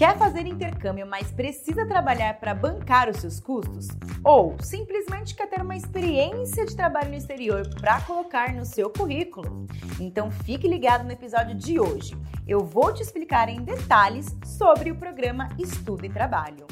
Quer fazer intercâmbio, mas precisa trabalhar para bancar os seus custos? Ou simplesmente quer ter uma experiência de trabalho no exterior para colocar no seu currículo? Então fique ligado no episódio de hoje. Eu vou te explicar em detalhes sobre o programa Estudo e Trabalho.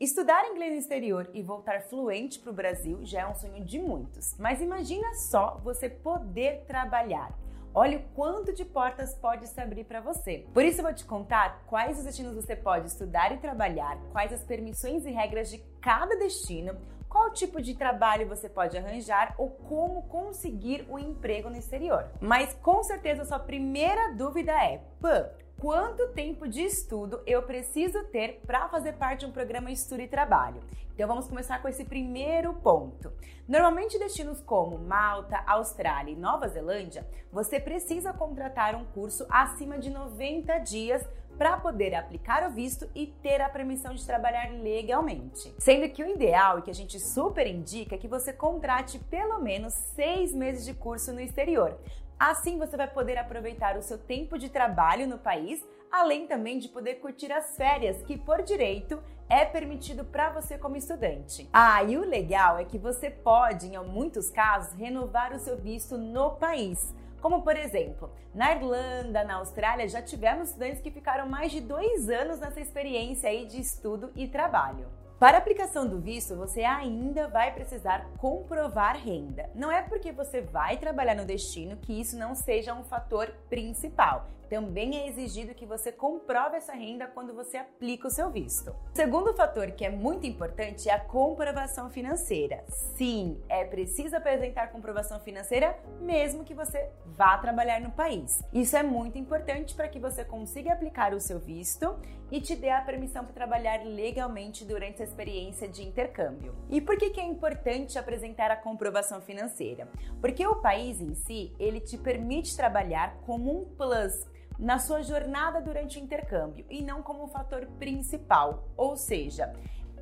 Estudar inglês no exterior e voltar fluente para o Brasil já é um sonho de muitos, mas imagina só você poder trabalhar. Olha o quanto de portas pode se abrir para você. Por isso eu vou te contar quais os destinos você pode estudar e trabalhar, quais as permissões e regras de cada destino, qual tipo de trabalho você pode arranjar ou como conseguir o um emprego no exterior. Mas com certeza a sua primeira dúvida é: Pã, quanto tempo de estudo eu preciso ter para fazer parte de um programa Estudo e Trabalho. Então vamos começar com esse primeiro ponto. Normalmente destinos como Malta, Austrália e Nova Zelândia, você precisa contratar um curso acima de 90 dias para poder aplicar o visto e ter a permissão de trabalhar legalmente. Sendo que o ideal e que a gente super indica é que você contrate pelo menos seis meses de curso no exterior, Assim você vai poder aproveitar o seu tempo de trabalho no país, além também de poder curtir as férias, que por direito é permitido para você como estudante. Ah, e o legal é que você pode, em muitos casos, renovar o seu visto no país. Como por exemplo, na Irlanda, na Austrália, já tivemos estudantes que ficaram mais de dois anos nessa experiência aí de estudo e trabalho. Para aplicação do visto, você ainda vai precisar comprovar renda. Não é porque você vai trabalhar no destino que isso não seja um fator principal também é exigido que você comprove essa renda quando você aplica o seu visto. O segundo fator que é muito importante é a comprovação financeira. Sim, é preciso apresentar comprovação financeira mesmo que você vá trabalhar no país. Isso é muito importante para que você consiga aplicar o seu visto e te dê a permissão para trabalhar legalmente durante a experiência de intercâmbio. E por que, que é importante apresentar a comprovação financeira? Porque o país em si, ele te permite trabalhar como um plus na sua jornada durante o intercâmbio e não como um fator principal. Ou seja,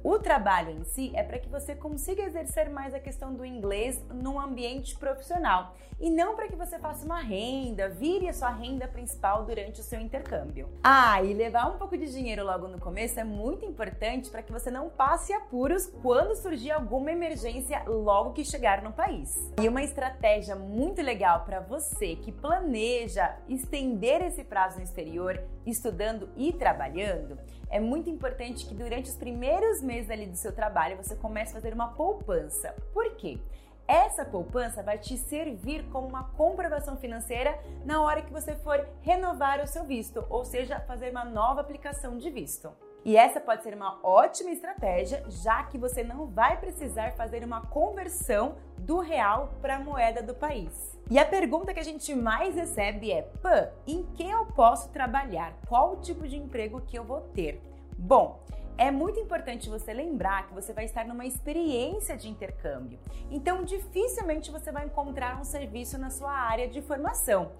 o trabalho em si é para que você consiga exercer mais a questão do inglês num ambiente profissional e não para que você faça uma renda, vire a sua renda principal durante o seu intercâmbio. Ah, e levar um pouco de dinheiro logo no começo é muito importante para que você não passe apuros quando surgir alguma emergência logo que chegar no país. E uma estratégia muito legal para você que planeja estender esse prazo no exterior, estudando e trabalhando, é muito importante que durante os primeiros meses ali do seu trabalho você comece a fazer uma poupança. Por quê? Essa poupança vai te servir como uma comprovação financeira na hora que você for renovar o seu visto, ou seja, fazer uma nova aplicação de visto. E essa pode ser uma ótima estratégia, já que você não vai precisar fazer uma conversão do real para a moeda do país. E a pergunta que a gente mais recebe é: Pã, em que eu posso trabalhar? Qual o tipo de emprego que eu vou ter? Bom, é muito importante você lembrar que você vai estar numa experiência de intercâmbio. Então, dificilmente você vai encontrar um serviço na sua área de formação.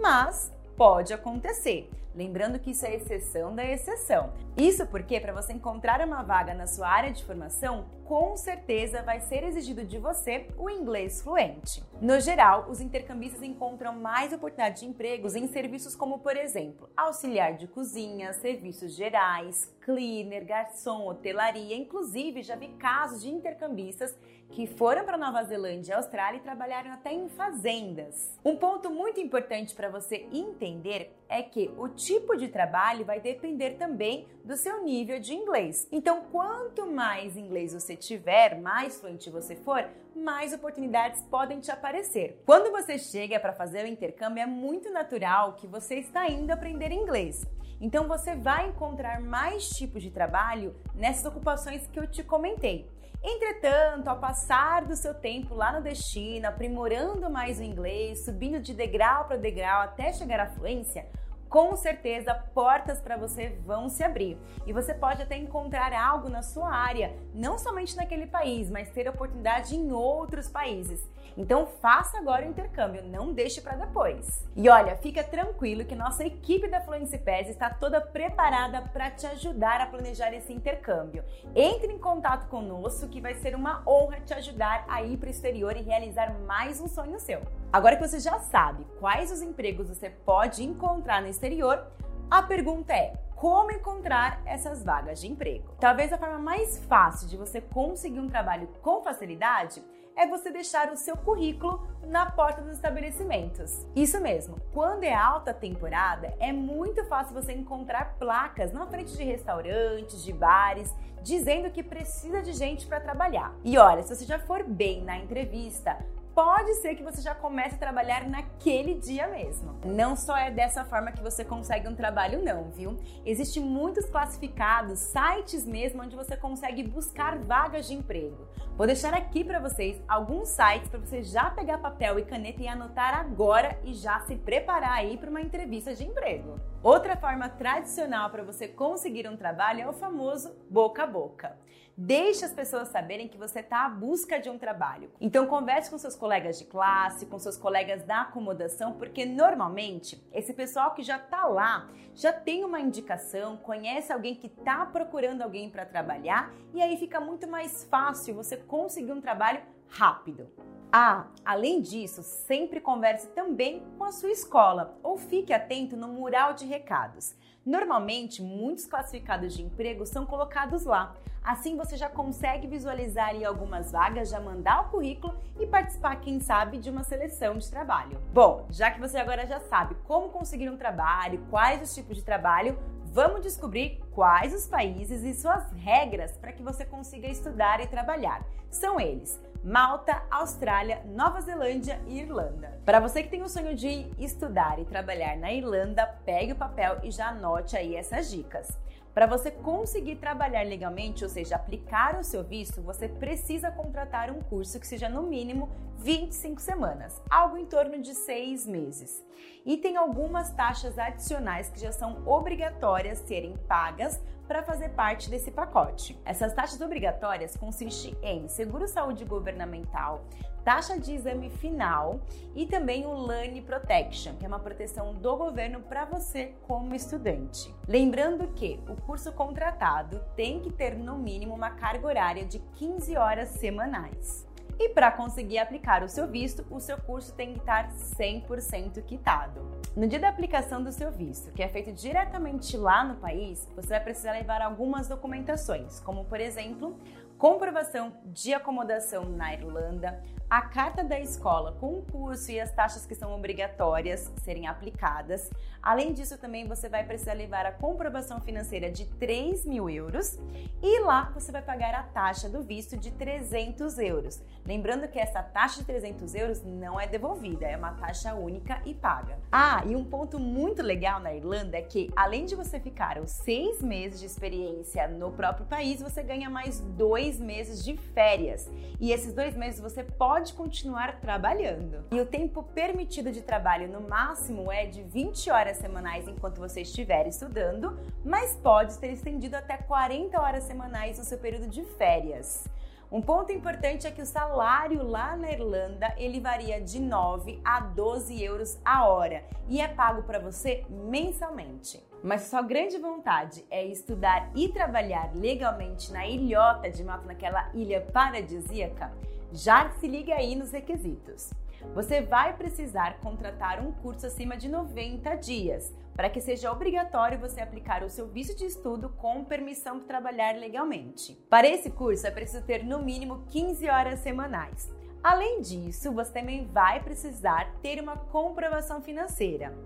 Mas pode acontecer. Lembrando que isso é exceção da exceção. Isso porque, para você encontrar uma vaga na sua área de formação, com certeza vai ser exigido de você o inglês fluente. No geral, os intercambistas encontram mais oportunidades de empregos em serviços como, por exemplo, auxiliar de cozinha, serviços gerais, cleaner, garçom, hotelaria. Inclusive, já vi casos de intercambistas que foram para Nova Zelândia e Austrália e trabalharam até em fazendas. Um ponto muito importante para você entender é que o tipo de trabalho vai depender também do seu nível de inglês. Então, quanto mais inglês você tiver, mais fluente você for, mais oportunidades podem te aparecer. Quando você chega para fazer o intercâmbio, é muito natural que você está indo aprender inglês. Então você vai encontrar mais tipos de trabalho nessas ocupações que eu te comentei. Entretanto, ao passar do seu tempo lá no destino, aprimorando mais o inglês, subindo de degrau para degrau até chegar à fluência, com certeza portas para você vão se abrir. E você pode até encontrar algo na sua área, não somente naquele país, mas ter oportunidade em outros países. Então faça agora o intercâmbio, não deixe para depois. E olha, fica tranquilo que nossa equipe da Fluency Pass está toda preparada para te ajudar a planejar esse intercâmbio. Entre em contato conosco que vai ser uma honra te ajudar a ir para o exterior e realizar mais um sonho seu. Agora que você já sabe quais os empregos você pode encontrar no exterior, a pergunta é: como encontrar essas vagas de emprego? Talvez a forma mais fácil de você conseguir um trabalho com facilidade é você deixar o seu currículo na porta dos estabelecimentos. Isso mesmo, quando é alta temporada, é muito fácil você encontrar placas na frente de restaurantes, de bares, dizendo que precisa de gente para trabalhar. E olha, se você já for bem na entrevista, pode ser que você já comece a trabalhar naquele dia mesmo. Não só é dessa forma que você consegue um trabalho, não, viu? Existem muitos classificados, sites mesmo, onde você consegue buscar vagas de emprego. Vou deixar aqui para vocês alguns sites para você já pegar papel e caneta e anotar agora e já se preparar aí para uma entrevista de emprego. Outra forma tradicional para você conseguir um trabalho é o famoso boca a boca. Deixe as pessoas saberem que você está à busca de um trabalho. Então converse com seus colegas de classe, com seus colegas da acomodação, porque normalmente esse pessoal que já está lá já tem uma indicação, conhece alguém que está procurando alguém para trabalhar e aí fica muito mais fácil você conseguir um trabalho rápido. Ah, além disso, sempre converse também com a sua escola ou fique atento no mural de recados. Normalmente, muitos classificados de emprego são colocados lá. Assim você já consegue visualizar algumas vagas, já mandar o currículo e participar, quem sabe, de uma seleção de trabalho. Bom, já que você agora já sabe como conseguir um trabalho, quais os tipos de trabalho, vamos descobrir quais os países e suas regras para que você consiga estudar e trabalhar. São eles: Malta, Austrália, Nova Zelândia e Irlanda. Para você que tem o sonho de estudar e trabalhar na Irlanda, pegue o papel e já anote aí essas dicas. Para você conseguir trabalhar legalmente, ou seja, aplicar o seu visto, você precisa contratar um curso que seja no mínimo 25 semanas, algo em torno de seis meses. E tem algumas taxas adicionais que já são obrigatórias serem pagas para fazer parte desse pacote. Essas taxas obrigatórias consistem em seguro-saúde governamental, taxa de exame final e também o Learn Protection, que é uma proteção do governo para você como estudante. Lembrando que o curso contratado tem que ter no mínimo uma carga horária de 15 horas semanais. E para conseguir aplicar o seu visto, o seu curso tem que estar 100% quitado. No dia da aplicação do seu visto, que é feito diretamente lá no país, você vai precisar levar algumas documentações, como por exemplo, comprovação de acomodação na Irlanda, a carta da escola com o curso e as taxas que são obrigatórias serem aplicadas. Além disso, também você vai precisar levar a comprovação financeira de 3 mil euros e lá você vai pagar a taxa do visto de 300 euros. Lembrando que essa taxa de 300 euros não é devolvida, é uma taxa única e paga. Ah, e um ponto muito legal na Irlanda é que, além de você ficar os seis meses de experiência no próprio país, você ganha mais dois meses de férias. E esses dois meses você pode pode continuar trabalhando. E o tempo permitido de trabalho no máximo é de 20 horas semanais enquanto você estiver estudando, mas pode ser estendido até 40 horas semanais no seu período de férias. Um ponto importante é que o salário lá na Irlanda ele varia de 9 a 12 euros a hora e é pago para você mensalmente. Mas sua grande vontade é estudar e trabalhar legalmente na ilhota de Malta, naquela ilha paradisíaca, já se liga aí nos requisitos. Você vai precisar contratar um curso acima de 90 dias para que seja obrigatório você aplicar o seu visto de estudo com permissão para trabalhar legalmente. Para esse curso é preciso ter no mínimo 15 horas semanais. Além disso, você também vai precisar ter uma comprovação financeira.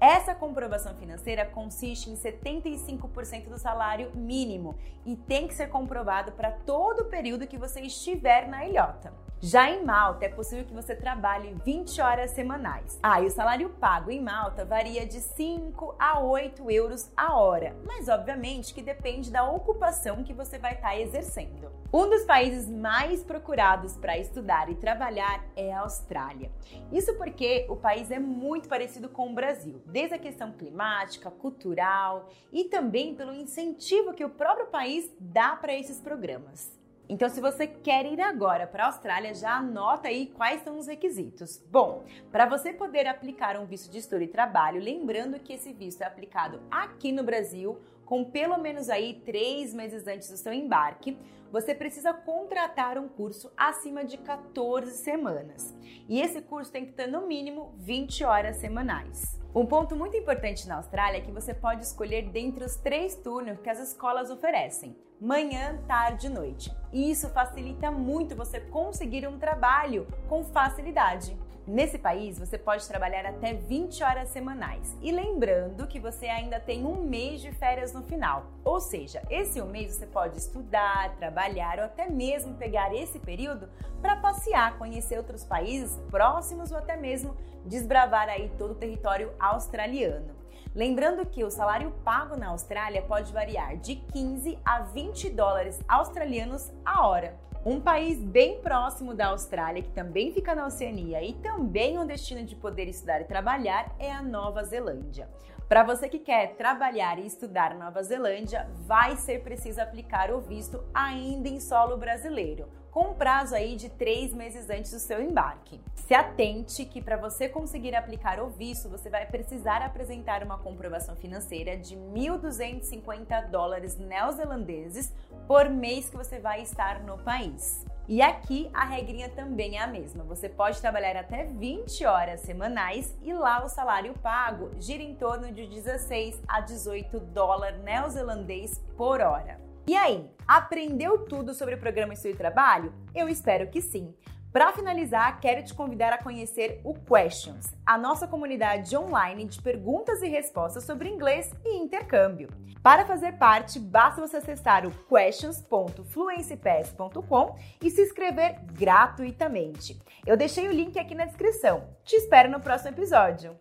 Essa comprovação financeira consiste em 75% do salário mínimo e tem que ser comprovado para todo o período que você estiver na ilhota. Já em Malta, é possível que você trabalhe 20 horas semanais. Ah, e o salário pago em Malta varia de 5 a 8 euros a hora, mas obviamente que depende da ocupação que você vai estar tá exercendo. Um dos países mais procurados para estudar e trabalhar é a Austrália. Isso porque o país é muito parecido com o Brasil, desde a questão climática, cultural e também pelo incentivo que o próprio país dá para esses programas. Então, se você quer ir agora para a Austrália, já anota aí quais são os requisitos. Bom, para você poder aplicar um visto de estudo e trabalho, lembrando que esse visto é aplicado aqui no Brasil, com pelo menos aí três meses antes do seu embarque, você precisa contratar um curso acima de 14 semanas. E esse curso tem que ter no mínimo 20 horas semanais. Um ponto muito importante na Austrália é que você pode escolher dentre os três turnos que as escolas oferecem: manhã, tarde e noite. E isso facilita muito você conseguir um trabalho com facilidade. Nesse país, você pode trabalhar até 20 horas semanais. E lembrando que você ainda tem um mês de férias no final. Ou seja, esse um mês você pode estudar, trabalhar ou até mesmo pegar esse período para passear, conhecer outros países próximos ou até mesmo desbravar aí todo o território australiano. Lembrando que o salário pago na Austrália pode variar de 15 a 20 dólares australianos a hora. Um país bem próximo da Austrália, que também fica na Oceania e também um destino de poder estudar e trabalhar, é a Nova Zelândia. Para você que quer trabalhar e estudar na Nova Zelândia, vai ser preciso aplicar o visto ainda em solo brasileiro com um prazo aí de três meses antes do seu embarque. Se atente que para você conseguir aplicar o visto, você vai precisar apresentar uma comprovação financeira de 1.250 dólares neozelandeses por mês que você vai estar no país. E aqui a regrinha também é a mesma. Você pode trabalhar até 20 horas semanais e lá o salário pago gira em torno de 16 a 18 dólares neozelandês por hora. E aí, aprendeu tudo sobre o programa Estudo e Trabalho? Eu espero que sim. Para finalizar, quero te convidar a conhecer o Questions, a nossa comunidade online de perguntas e respostas sobre inglês e intercâmbio. Para fazer parte, basta você acessar o questions.fluencypass.com e se inscrever gratuitamente. Eu deixei o link aqui na descrição. Te espero no próximo episódio.